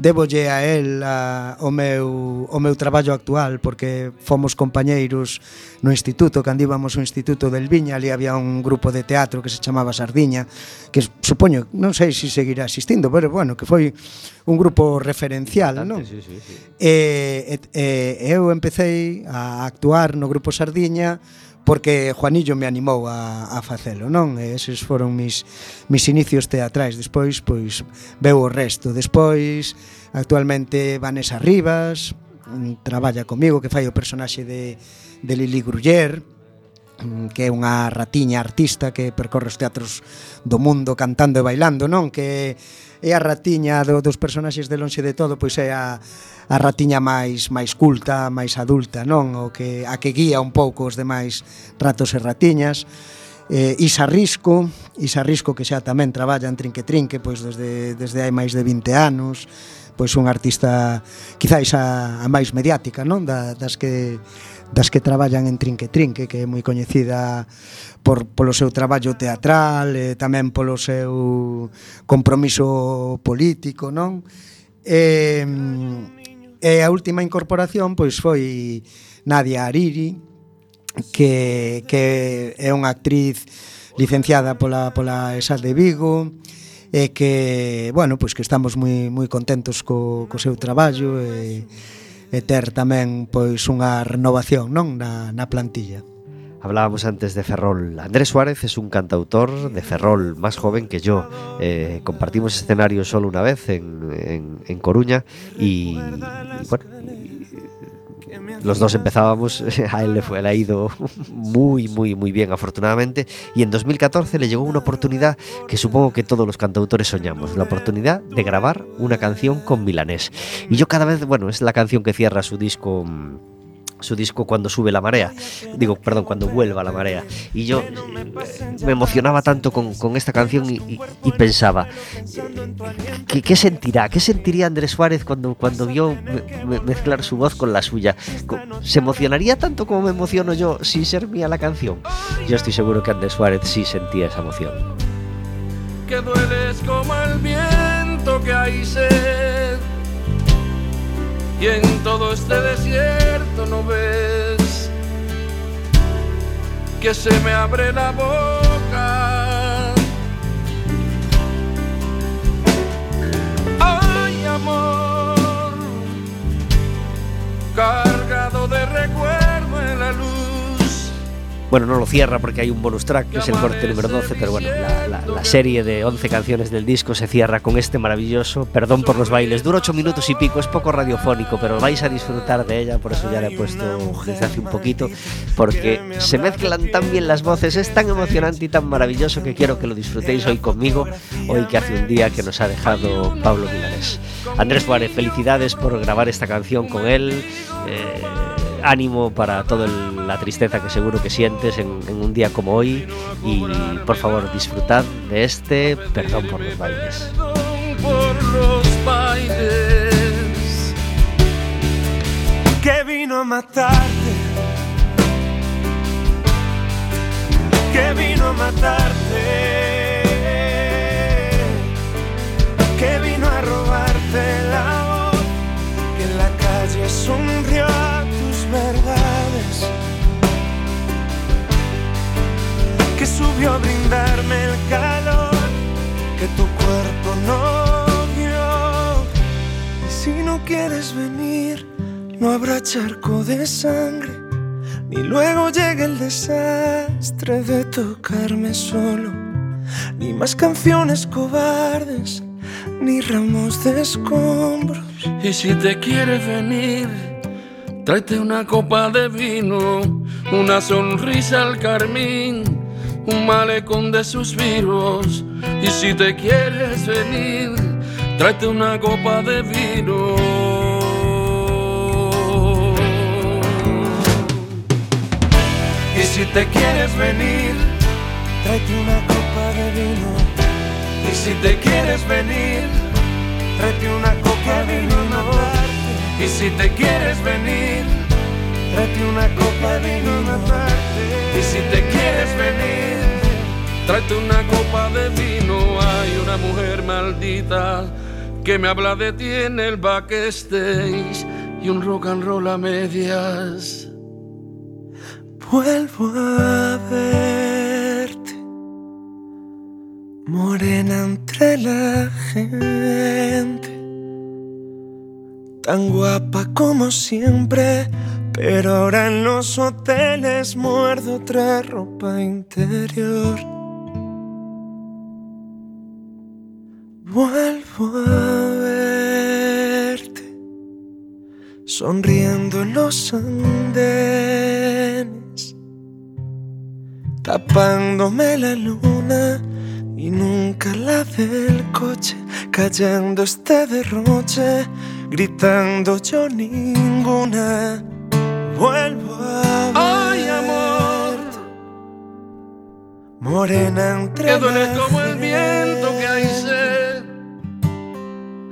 E: débolle a él a, o, meu, o meu traballo actual porque fomos compañeiros no instituto, cando íbamos ao instituto del Viña, ali había un grupo de teatro que se chamaba Sardiña, que supoño, non sei se si seguirá existindo, pero bueno, que foi un grupo referencial, non?
B: Sí, sí, sí.
E: E, e, e eu empecé a actuar no grupo Sardiña porque Juanillo me animou a, a facelo, non? E eses foron mis, mis inicios teatrais. Despois, pois, veu o resto. Despois, actualmente, Vanessa Rivas, traballa comigo, que fai o personaxe de, de Lili Gruller, Mm, que é unha ratiña artista que percorre os teatros do mundo cantando e bailando, non? Que é a ratiña do, dos personaxes de lonxe de todo, pois é a, a ratiña máis máis culta, máis adulta, non? O que a que guía un pouco os demais ratos e ratiñas. Eh, Isa Risco, Isa Risco que xa tamén traballa en Trinque Trinque, pois desde, desde hai máis de 20 anos, pois un artista quizáis a, a máis mediática, non? Da, das que das que traballan en Trinque Trinque, que é moi coñecida por, polo seu traballo teatral e tamén polo seu compromiso político, non? E, e a última incorporación pois foi Nadia Ariri, que, que é unha actriz licenciada pola, pola ESAD de Vigo e que, bueno, pois que estamos moi, moi contentos co, co seu traballo e, e ter tamén pois unha renovación non na, na plantilla.
B: Hablábamos antes de Ferrol. Andrés Suárez es un cantautor de Ferrol, más joven que yo. Eh, compartimos escenario solo una vez en, en, en Coruña y, y bueno, los dos empezábamos, (laughs) a él le, fue, le ha ido (laughs) muy, muy, muy bien afortunadamente y en 2014 le llegó una oportunidad que supongo que todos los cantautores soñamos, la oportunidad de grabar una canción con Milanés. Y yo cada vez, bueno, es la canción que cierra su disco mm, su disco cuando sube la marea, digo, perdón, cuando vuelva la marea. Y yo me emocionaba tanto con, con esta canción y, pensaba, ¿qué, sentirá? ¿Qué sentiría Andrés Suárez cuando, cuando vio me- me- mezclar su voz con la suya? ¿Se emocionaría tanto como me emociono yo sin ser mía la canción? Yo estoy seguro que Andrés Suárez sí sentía esa emoción.
G: que dueles como el viento que hay sed y en todo este desierto no ves que se me abre la boca. Ay amor
B: Bueno, no lo cierra porque hay un bonus track, que es el corte número 12, pero bueno, la, la- la serie de 11 canciones del disco se cierra con este maravilloso Perdón por los bailes. Dura 8 minutos y pico, es poco radiofónico, pero vais a disfrutar de ella, por eso ya la he puesto desde hace un poquito, porque se mezclan tan bien las voces, es tan emocionante y tan maravilloso que quiero que lo disfrutéis hoy conmigo, hoy que hace un día que nos ha dejado Pablo Milanés. Andrés Suárez, felicidades por grabar esta canción con él. eh, ánimo para toda la tristeza que seguro que sientes en, un día como hoy y por favor disfrutad de este Perdón por los bailes.
J: Brindarme el calor que tu cuerpo no dio. Y si no quieres venir, no habrá charco de sangre, ni luego llega el desastre de tocarme solo, ni más canciones cobardes, ni ramos de escombros.
G: Y si te quieres venir, tráete una copa de vino, una sonrisa al carmín, un malecón de suspiros. Y si te quieres venir, tráete una copa de vino.
J: Y si te quieres venir, tráete una copa de vino. Y si te quieres venir, tráete una copa de vino. Y si te quieres venir, tráete una copa de vino.
G: Y si te quieres venir, tráete una copa de vino. Hay una mujer maldita que me habla de ti en el backstage y un rock and roll a medias.
J: Vuelvo a verte, morena entre la gente, tan guapa como siempre, pero ahora en los hoteles muerdo otra ropa interior. Sonriendo en los andenes, tapándome la luna y nunca la del coche, callando este derroche, gritando yo ninguna. Vuelvo a
G: Ay, amor,
J: morena entre
G: que duele como el viento que hay sed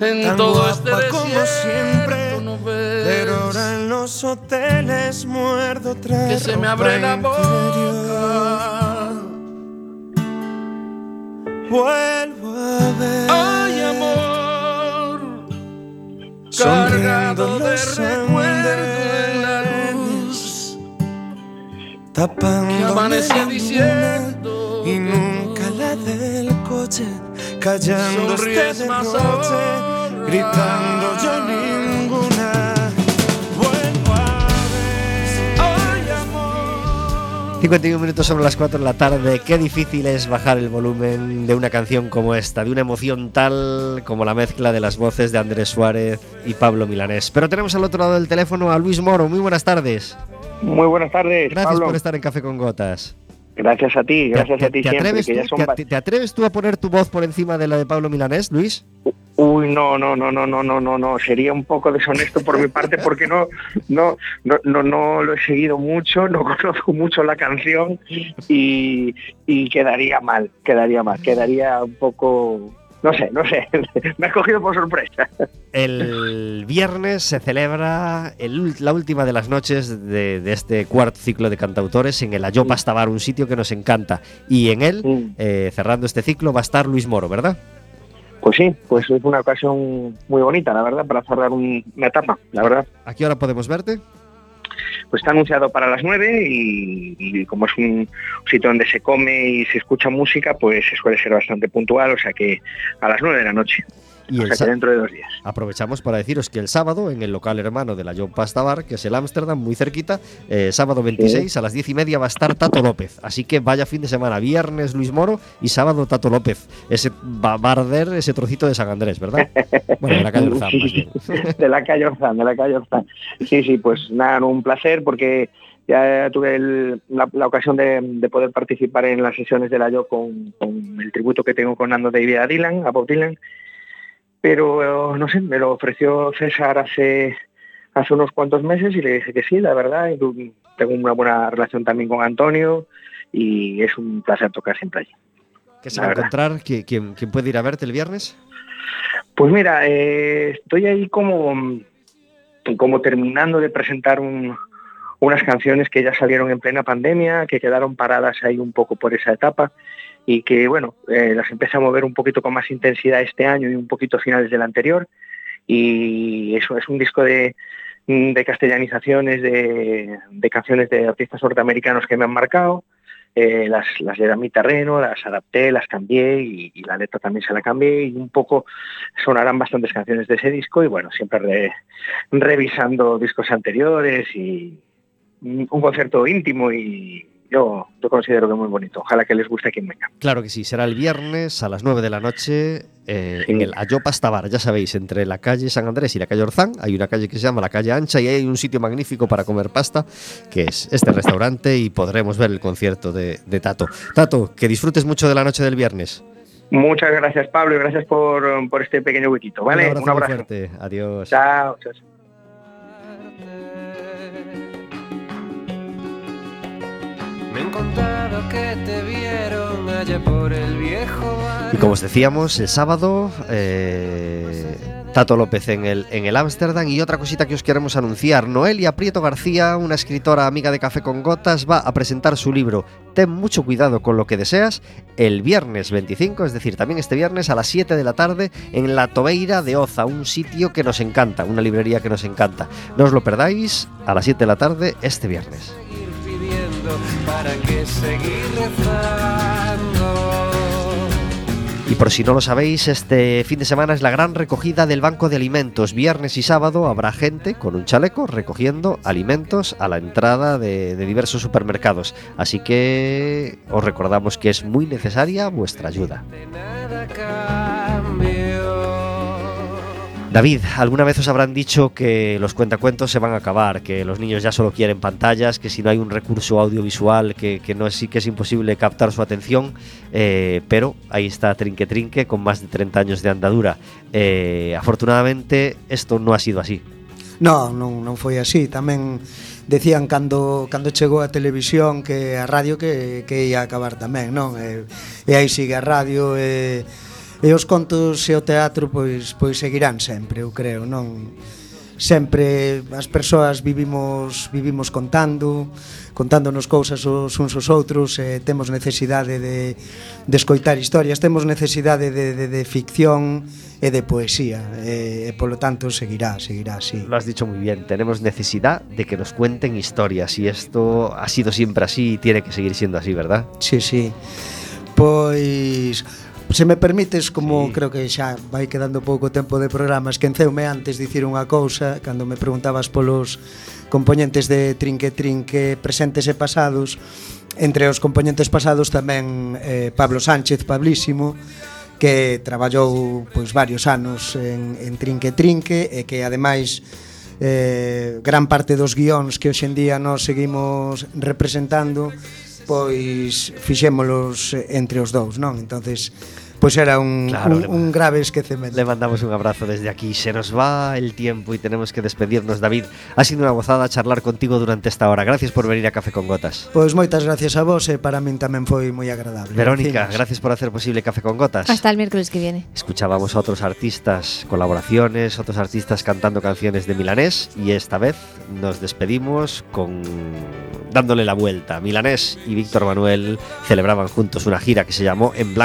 G: en todo este
J: guapa como
G: desierto.
J: siempre,
G: no ves
J: Pero ahora en los hoteles muerdo otra
G: que se me abre la boca.
J: Vuelvo a ver.
G: Ay, amor, cargado de
J: los
G: recuerdo en la luz.
J: Tapando
G: que amanece diciendo
J: y nunca la del coche. Callando este derroche
G: ahora.
J: gritando yo
B: 51 minutos sobre las 4 de la tarde. Qué difícil es bajar el volumen de una canción como esta, de una emoción tal como la mezcla de las voces de Andrés Suárez y Pablo Milanés. Pero tenemos al otro lado del teléfono a Luis Moro. Muy buenas tardes.
K: Muy buenas tardes,
B: Gracias
K: Pablo.
B: por estar en Café con Gotas.
K: Gracias a ti, gracias
B: ¿Te,
K: a ti
B: te
K: siempre.
B: atreves
K: que ya son
B: te atreves tú a poner tu voz por encima de la de Pablo Milanés, Luis?
K: Uy, no, no, no, no, no, no, no, no. Sería un poco deshonesto por mi parte porque no, no, no, no, no lo he seguido mucho, no conozco mucho la canción y, y quedaría mal, quedaría mal, quedaría un poco, no sé, no sé. Me has cogido por sorpresa.
B: El viernes se celebra el la última de las noches de, de este cuarto ciclo de cantautores en el Ayopa Estabar, un sitio que nos encanta. Y en él,
K: Mm.
B: eh, cerrando este ciclo, va a estar Luis Moro, ¿verdad?
K: Pues sí, pues es una ocasión muy bonita, la verdad, para cerrar un- una etapa, la verdad.
B: ¿A qué hora podemos verte?
K: Pues está anunciado para las 9 y, y como es un sitio donde se come y se escucha música, pues suele ser bastante puntual, o sea que a las 9 de la noche.
B: Y el
K: dentro de dos días.
B: Aprovechamos para deciros que el sábado, en el local hermano de la John Pasta Bar, que es el Ámsterdam, muy cerquita, eh, sábado 26 a las 10 y media va a estar Tato López. Así que vaya fin de semana, viernes Luis Moro y sábado Tato López. Ese va va a arder ese trocito de San Andrés, ¿verdad? (laughs) Bueno, de la calle Orzán, más bien.
K: de la calle Orzán, de la calle Orzán. Sí, sí, pues nada, un placer porque ya tuve el- la, la ocasión de, de poder participar en las sesiones de la Yo con, con el tributo que tengo con Nando David a Dylan, a Bob Dylan, pero no sé, me lo ofreció César hace hace unos cuantos meses y le dije que sí, la verdad, y tengo una buena relación también con Antonio y es un placer tocar siempre allí.
B: ¿Qué se va a encontrar? ¿Qui- ¿Quién, quién puede ir a verte el viernes?
K: Pues mira, eh, estoy ahí como, como terminando de presentar un- unas canciones que ya salieron en plena pandemia, que quedaron paradas ahí un poco por esa etapa y que, bueno, eh, las empecé a mover un poquito con más intensidad este año y un poquito finales del anterior. Y eso es un disco de, de castellanizaciones de, canciones de artistas norteamericanos que me han marcado. Eh, las, las llevé a mi terreno, las adapté, las cambié y, la letra también se la cambié y un poco sonarán bastantes canciones de ese disco y bueno, siempre re- revisando discos anteriores y un concierto íntimo y yo, considero que muy bonito. Ojalá que les guste a quien venga.
B: Claro que sí, será el viernes a las 9 de la noche eh, en el Ayopa Estabar. Ya sabéis, entre la calle San Andrés y la calle Orzán hay una calle que se llama la calle Ancha y hay un sitio magnífico para comer pasta, que es este restaurante y podremos ver el concierto de, de Tato. Tato, que disfrutes mucho de la noche del viernes.
K: Muchas gracias Pablo y gracias por, por este pequeño huequito. ¿vale?
B: un abrazo,
K: Un
B: muy
K: abrazo.
B: fuerte. Adiós.
K: Chao. chao,
B: Y como os decíamos, el sábado, eh, Tato López en el en el Ámsterdam. Y otra cosita que os queremos anunciar: Noelia Prieto García, una escritora amiga de Café con Gotas, va a presentar su libro Ten mucho cuidado con lo que deseas el viernes 25, es decir, también este viernes a las 7 de la tarde en la Tobeira de Oza, un sitio que nos encanta, una librería que nos encanta. No os lo perdáis a las 7 de la tarde este viernes.
I: Para que seguir rezando.
B: Y por si no lo sabéis, este fin de semana es la gran recogida del Banco de Alimentos. Viernes y sábado habrá gente con un chaleco recogiendo alimentos a la entrada de, de diversos supermercados. Así que os recordamos que es muy necesaria vuestra ayuda. David, alguna vez os habrán dicho que los cuentacuentos se van a acabar, que los niños ya solo quieren pantallas, que si no hay un recurso audiovisual que, que no es, sí que es imposible captar su atención, eh, pero ahí está Trinque Trinque con más de 30 años de andadura. Eh, afortunadamente esto no ha sido así.
E: No, non, non foi así Tamén decían cando, cando chegou a televisión que a radio que, que ia acabar tamén non? E, e aí sigue a radio e, e os contos e o teatro pois pois seguirán sempre, eu creo, non sempre as persoas vivimos vivimos contando, contándonos cousas os uns aos outros, e temos necesidade de, de escoitar historias, temos necesidade de, de, de ficción e de poesía, e, e polo tanto seguirá, seguirá así.
B: Lo has dicho muy bien, tenemos necesidad de que nos cuenten historias, y esto ha sido siempre así y tiene que seguir siendo así, ¿verdad?
E: Sí, sí. Pois Se me permites, como sí. creo que xa vai quedando pouco tempo de programa, esquenceume antes dicir unha cousa, cando me preguntabas polos componentes de Trinque Trinque presentes e pasados, entre os componentes pasados tamén eh, Pablo Sánchez, Pablísimo, que traballou pois varios anos en, en Trinque Trinque e que ademais eh, gran parte dos guións que hoxendía nos seguimos representando pois fixémolos entre os dous, non? Entonces pois era un,
B: Claro,
E: un, un grave esquecemento.
B: Le mandamos un abrazo desde aquí. Se nos va el tiempo y tenemos que despedirnos, David. Ha sido una gozada charlar contigo durante esta hora. Gracias por venir a Café con Gotas.
E: Pois moitas gracias a vos e para min tamén foi moi agradable.
B: Verónica,
E: Gracias.
B: gracias por hacer posible Café con Gotas.
D: Hasta el miércoles que viene.
B: Escuchábamos a otros artistas, colaboraciones, otros artistas cantando canciones de milanés y esta vez nos despedimos con dándole la vuelta. Milanés y Víctor Manuel celebraban juntos una gira que se llamó En Blanco